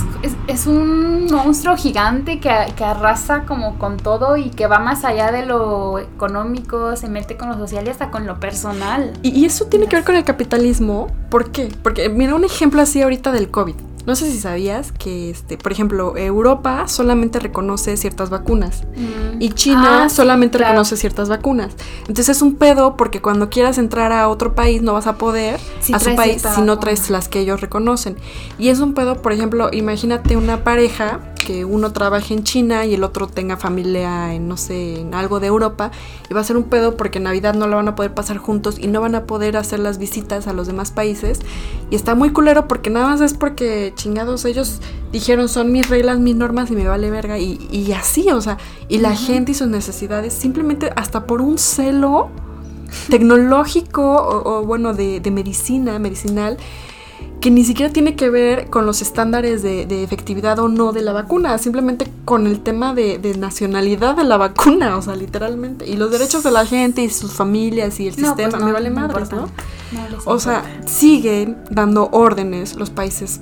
es, un monstruo gigante que, que, arrasa como con todo y que va más allá de lo económico, se mete con lo social y hasta con lo personal. Y, y eso tiene que ver con el capitalismo. ¿Por qué? Porque mira un ejemplo así ahorita del COVID. No sé si sabías que, este, por ejemplo, Europa solamente reconoce ciertas vacunas mm. y China ah, solamente reconoce ciertas vacunas. Entonces es un pedo porque cuando quieras entrar a otro país no vas a poder a su país si no traes las que ellos reconocen. Y es un pedo, por ejemplo, imagínate una pareja que uno trabaje en China y el otro tenga familia en, no sé, en algo de Europa, y va a ser un pedo porque en Navidad no la van a poder pasar juntos y no van a poder hacer las visitas a los demás países. Y está muy culero porque nada más es porque chingados ellos dijeron son mis reglas, mis normas y me vale verga. Y, así, o sea, y la gente y sus necesidades, simplemente hasta por un celo tecnológico o, bueno, de, de medicina, medicinal, que ni siquiera tiene que ver con los estándares de, efectividad o no de la vacuna, simplemente con el tema de, nacionalidad de la vacuna, o sea, literalmente. Y los derechos de la gente y sus familias y el sistema, pues me vale madres, ¿no? o sea, siguen dando órdenes los países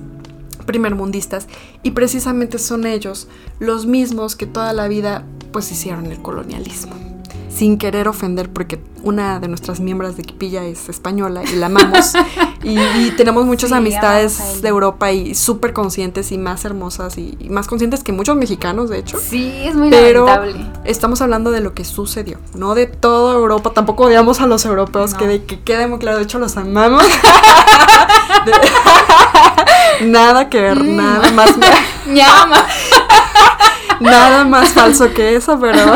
primermundistas y precisamente son ellos los mismos que toda la vida pues hicieron el colonialismo sin querer ofender, porque una de nuestras miembros de Quipilla es española y la amamos. y, tenemos muchas amistades de Europa y súper conscientes y más hermosas y, más conscientes que muchos mexicanos, de hecho. Sí, es muy Pero estamos hablando de lo que sucedió, no de toda Europa. Tampoco odiamos a los europeos, que, de, que quede muy claro. De hecho, los amamos. nada que ver, mm. nada más. nada más falso que eso, pero.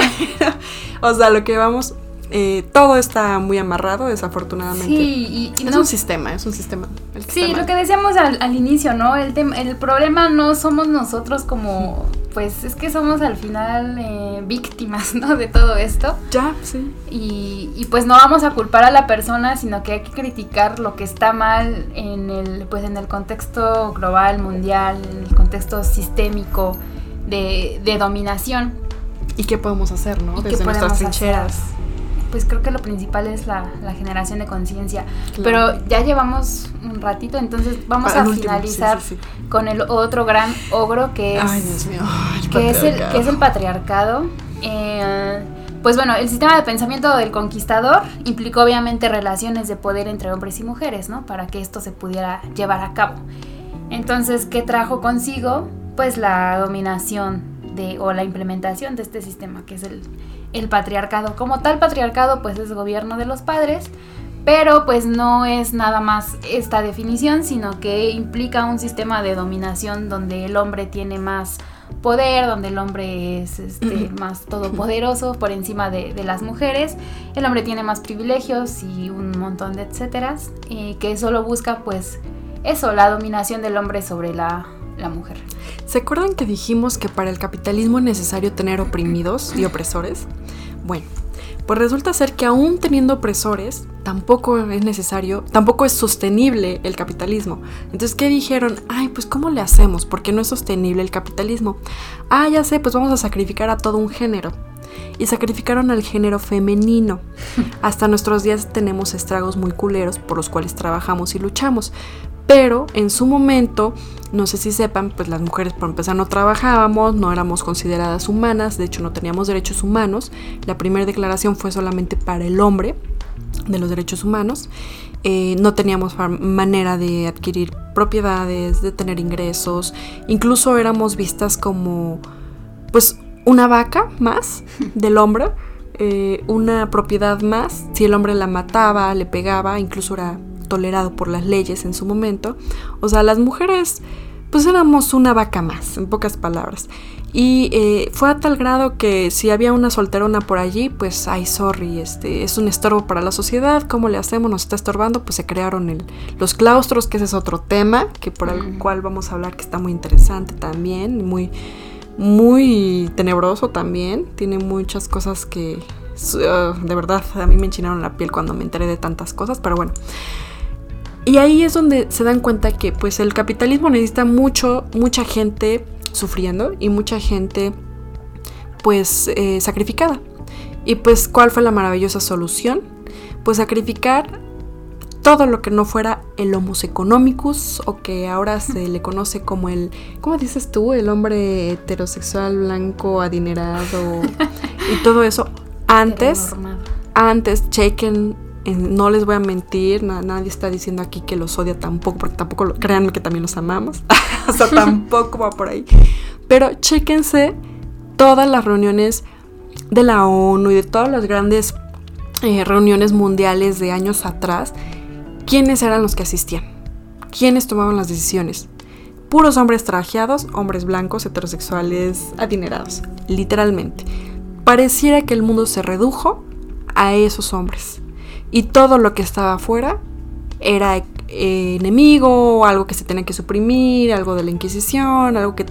O sea, lo que vamos, eh, todo está muy amarrado, desafortunadamente. Sí, y, es un sistema, es un sistema. Sí, lo que decíamos al, inicio, ¿no? El, el problema no somos nosotros como, pues es que somos al final eh, víctimas, ¿no? De todo esto. Ya, sí. Y, y, pues no vamos a culpar a la persona, sino que hay que criticar lo que está mal en el, pues en el contexto global, mundial, en el contexto sistémico de, de dominación. ¿Y qué podemos hacer, no? Desde nuestras trincheras. Pues creo que lo principal es la, generación de conciencia. Pero ya llevamos un ratito, entonces vamos a finalizar con el otro gran ogro que es, Ay, Dios mío. que, es el, que es el patriarcado. Eh, pues bueno, el sistema de pensamiento del conquistador implicó obviamente relaciones de poder entre hombres y mujeres, ¿no? Para que esto se pudiera llevar a cabo. Entonces, ¿qué trajo consigo? Pues la dominación de, o la implementación de este sistema, que es el, el patriarcado. Como tal patriarcado, pues es gobierno de los padres, pero pues no es nada más esta definición, sino que implica un sistema de dominación donde el hombre tiene más poder, donde el hombre es este, más todopoderoso por encima de, las mujeres, el hombre tiene más privilegios y un montón de etcéteras, y que solo busca pues eso, la dominación del hombre sobre la, la mujer. ¿Se acuerdan que dijimos que para el capitalismo es necesario tener oprimidos y opresores? Bueno, pues resulta ser que aún teniendo opresores, tampoco es necesario, tampoco es sostenible el capitalismo. Entonces, ¿qué dijeron? Ay, pues ¿cómo le hacemos? Porque no es sostenible el capitalismo. Ah, ya sé, pues vamos a sacrificar a todo un género. Y sacrificaron al género femenino. Hasta nuestros días tenemos estragos muy culeros por los cuales trabajamos y luchamos. Pero en su momento, no sé si sepan, pues las mujeres por empezar no trabajábamos, no éramos consideradas humanas, de hecho no teníamos derechos humanos. La primera declaración fue solamente para el hombre de los derechos humanos. Eh, no teníamos manera de adquirir propiedades, de tener ingresos, incluso éramos vistas como pues una vaca más del hombre, eh, una propiedad más. Si el hombre la mataba, le pegaba, incluso era tolerado por las leyes en su momento. O sea, las mujeres pues éramos una vaca más, en pocas palabras. Y eh, fue a tal grado que si había una solterona por allí, pues, ay, sorry, este, es un estorbo para la sociedad, ¿cómo le hacemos? Nos está estorbando, pues se crearon el, los claustros, que ese es otro tema, que por el cual vamos a hablar, que está muy interesante también, muy, muy tenebroso también, tiene muchas cosas que, uh, de verdad, a mí me enchinaron la piel cuando me enteré de tantas cosas, pero bueno. Y ahí es donde se dan cuenta que pues el capitalismo necesita mucho, mucha gente sufriendo y mucha gente pues eh, sacrificada. Y pues ¿cuál fue la maravillosa solución? Pues sacrificar todo lo que no fuera el homus economicus o que ahora se le conoce como el, ¿cómo dices tú? El hombre heterosexual blanco adinerado y todo eso. Antes, antes, chequen no les voy a mentir, nadie está diciendo aquí que los odia tampoco, porque tampoco, créanme que también los amamos, o sea, tampoco va por ahí. Pero chéquense todas las reuniones de la ONU y de todas las grandes eh, reuniones mundiales de años atrás, quiénes eran los que asistían, quiénes tomaban las decisiones. Puros hombres trajeados, hombres blancos, heterosexuales, adinerados, literalmente. Pareciera que el mundo se redujo a esos hombres y todo lo que estaba afuera era eh, enemigo, algo que se tenía que suprimir, algo de la Inquisición, algo que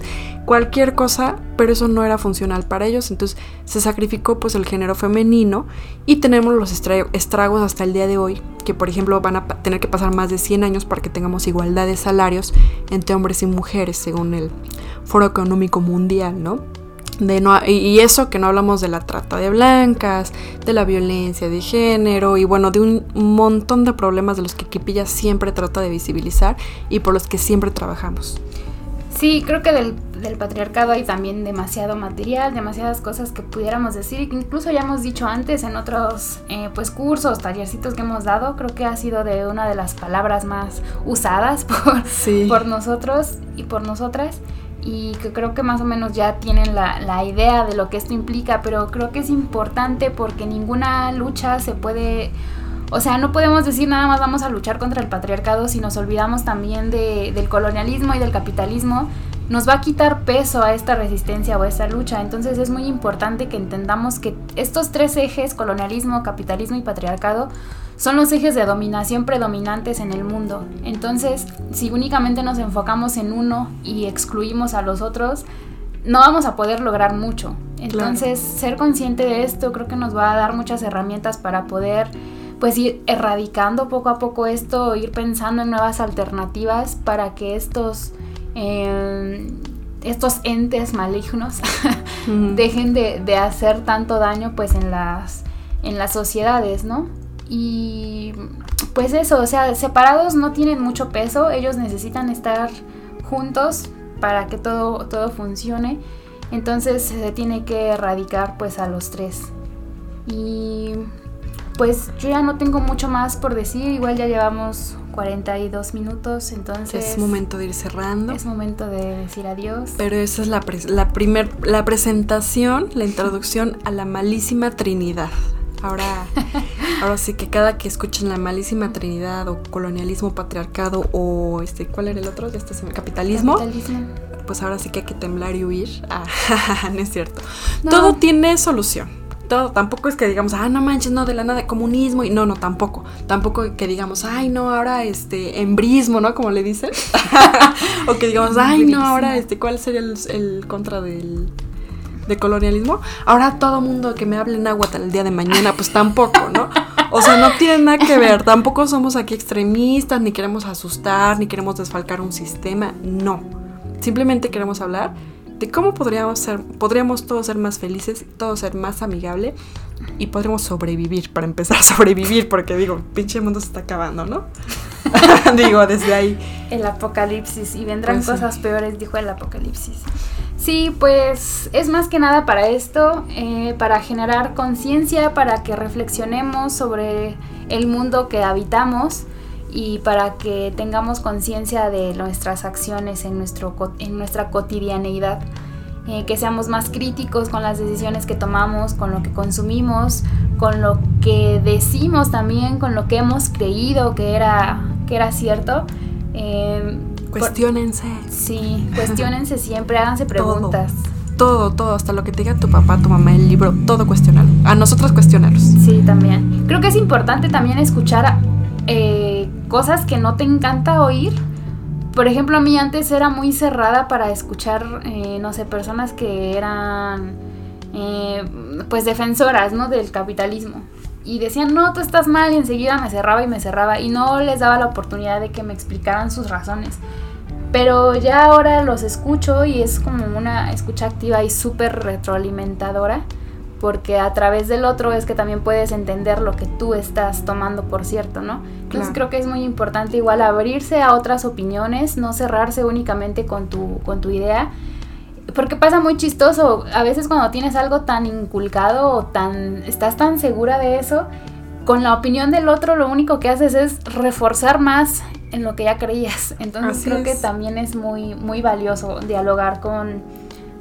cualquier cosa, pero eso no era funcional para ellos, entonces se sacrificó pues el género femenino y tenemos los estragos hasta el día de hoy, que por ejemplo van a tener que pasar más de 100 años para que tengamos igualdad de salarios entre hombres y mujeres según el Foro Económico Mundial, ¿no? Y eso que no hablamos de la trata de blancas, de la violencia de género y bueno, de un montón de problemas de los que Kipilla siempre trata de visibilizar y por los que siempre trabajamos. Sí, creo que del, patriarcado hay también demasiado material, demasiadas cosas que pudiéramos decir y que incluso ya hemos dicho antes en otros eh, pues cursos, tallercitos que hemos dado, creo que ha sido de una de las palabras más usadas por, por nosotros y por nosotras y que creo que más o menos ya tienen la, idea de lo que esto implica, pero creo que es importante porque ninguna lucha se puede, o sea, no podemos decir nada más vamos a luchar contra el patriarcado si nos olvidamos también de, del colonialismo y del capitalismo, nos va a quitar peso a esta resistencia o a esta lucha. Entonces es muy importante que entendamos que estos tres ejes, colonialismo, capitalismo y patriarcado, son los ejes de dominación predominantes en el mundo. Entonces, si únicamente nos enfocamos en uno y excluimos a los otros, no vamos a poder lograr mucho. Entonces, ser consciente de esto creo que nos va a dar muchas herramientas para poder pues ir erradicando poco a poco esto, ir pensando en nuevas alternativas para que estos em, estos entes malignos dejen de, de, hacer tanto daño pues en las en las sociedades, ¿no? Y pues eso, o sea, separados no tienen mucho peso, ellos necesitan estar juntos para que todo, todo funcione. Entonces se tiene que erradicar pues a los tres. Y pues yo ya no tengo mucho más por decir, igual ya llevamos 42 minutos, entonces... Es momento de ir cerrando. Es momento de decir adiós. Pero esa es la, la, primer, la presentación, la introducción a la malísima Trinidad. Ahora, ahora sí que cada que escuchen la malísima Trinidad o colonialismo, patriarcado o este, ¿cuál era el otro? Ya está, capitalismo. Capitalismo. Pues ahora sí que hay que temblar y huir. Ah, no es cierto. Todo tiene solución. Todo, tampoco es que digamos, ah, no manches, no, de la nada, comunismo, y no, no, tampoco. Tampoco que digamos, ay, no, ahora este, embrismo, ¿no? Como le dicen. o que digamos, ay, no, ahora este, ¿cuál sería el contra del de colonialismo, ahora todo mundo que me hable en agua el día de mañana, pues tampoco, ¿no? O sea, no tiene nada que ver, tampoco somos aquí extremistas, ni queremos asustar, ni queremos desfalcar un sistema, no. Simplemente queremos hablar de cómo podríamos ser, podríamos todos ser más felices, todos ser más amigable y podríamos sobrevivir, para empezar a sobrevivir, porque digo, pinche mundo se está acabando, ¿no? digo, desde ahí. El apocalipsis, y vendrán pues cosas peores, dijo el apocalipsis. Sí, pues es más que nada para esto, eh, para generar conciencia, para que reflexionemos sobre el mundo que habitamos y para que tengamos conciencia de nuestras acciones en, nuestro, en nuestra cotidianeidad. Eh, que seamos más críticos con las decisiones que tomamos, con lo que consumimos, con lo que decimos también, con lo que hemos creído que era que era cierto. Eh, cuestionense. sí, cuestionense siempre, háganse preguntas. Todo. todo, hasta lo que te diga tu papá, tu mamá, el libro, todo cuestionarlo. A nosotros cuestionarlos. Sí, también. Creo que es importante también escuchar eh, cosas que no te encanta oír. Por ejemplo, a mí antes era muy cerrada para escuchar, eh, no sé, personas que eran eh, pues defensoras, ¿no? Del capitalismo. Y decían, no, tú estás mal y enseguida me cerraba y me cerraba y no les daba la oportunidad de que me explicaran sus razones. Pero ya ahora los escucho y es como una escucha activa y súper retroalimentadora porque a través del otro es que también puedes entender lo que tú estás tomando por cierto, ¿no? Entonces creo que es muy importante igual abrirse a otras opiniones, no cerrarse únicamente con tu, con tu idea porque pasa muy chistoso. A veces cuando tienes algo tan inculcado o tan. estás tan segura de eso, con la opinión del otro lo único que haces es reforzar más en lo que ya creías. Entonces creo que también es muy, muy valioso dialogar con.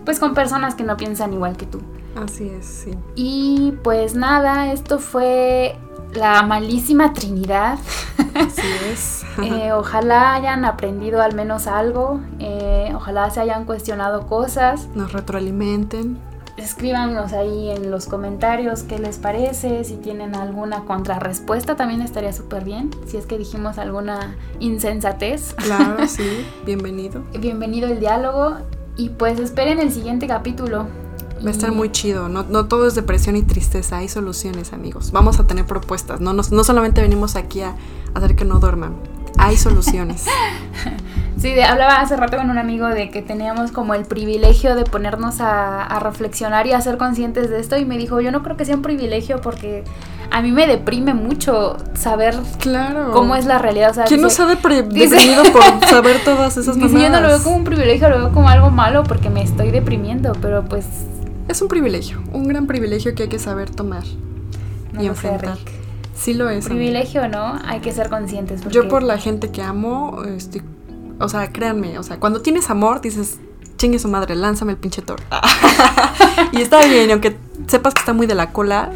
Pues con personas que no piensan igual que tú. Así es, sí. Y pues nada, esto fue la malísima Trinidad. Así es. Eh, ojalá hayan aprendido al menos algo, eh, ojalá se hayan cuestionado cosas. Nos retroalimenten. Escríbanos ahí en los comentarios qué les parece, si tienen alguna contrarrespuesta también estaría súper bien, si es que dijimos alguna insensatez. Claro, sí, bienvenido. bienvenido el diálogo y pues esperen el siguiente capítulo. Va a estar muy chido, no, no, todo es depresión y tristeza, hay soluciones amigos, vamos a tener propuestas, no, no, no solamente venimos aquí a hacer que no duerman, hay soluciones. Sí, hablaba hace rato con un amigo de que teníamos como el privilegio de ponernos a, reflexionar y a ser conscientes de esto y me dijo, yo no creo que sea un privilegio porque a mí me deprime mucho saber claro. cómo es la realidad. O ¿Quién nos ha deprimido por saber todas esas cosas? Yo no lo veo como un privilegio, lo veo como algo malo porque me estoy deprimiendo, pero pues... Es un privilegio, un gran privilegio que hay que saber tomar y enfrentar. Sí lo es. Privilegio, ¿no? Hay que ser conscientes. Yo por la gente que amo, estoy, o sea, créanme, o sea, cuando tienes amor dices, chingue su madre, lánzame el pinche toro. y está bien, aunque sepas que está muy de la cola,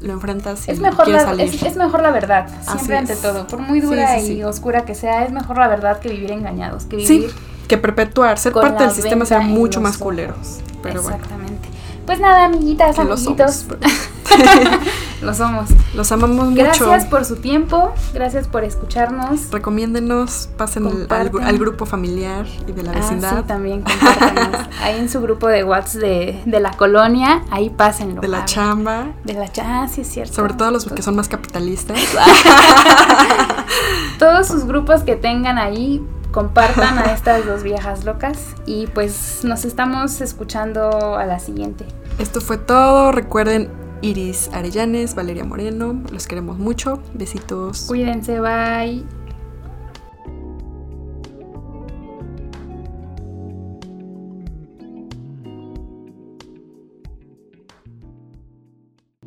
lo enfrentas y es mejor quieres la, salir. Es, mejor la verdad, siempre ante todo. Por muy dura y oscura que sea, es mejor la verdad que vivir engañados, que vivir... que perpetuar, ser parte del sistema sea mucho más culero. Pero Exactamente. Pues nada, amiguitas, amiguitos. Lo somos. Los amamos mucho. Gracias por su tiempo, gracias por escucharnos. Recomiéndenos, pasen al, grupo familiar y de la vecindad. Ah, sí, también ahí en su grupo de WhatsApp de, de, la colonia, ahí pásenlo. De la chamba. De la chamba, ah, sí es cierto. Sobre todo los que son más capitalistas. Todos sus grupos que tengan ahí, compartan a estas dos viejas locas y pues nos estamos escuchando a la siguiente. Esto fue todo. Recuerden Iris Arellanes, Valeria Moreno. Los queremos mucho. Besitos. Cuídense, bye.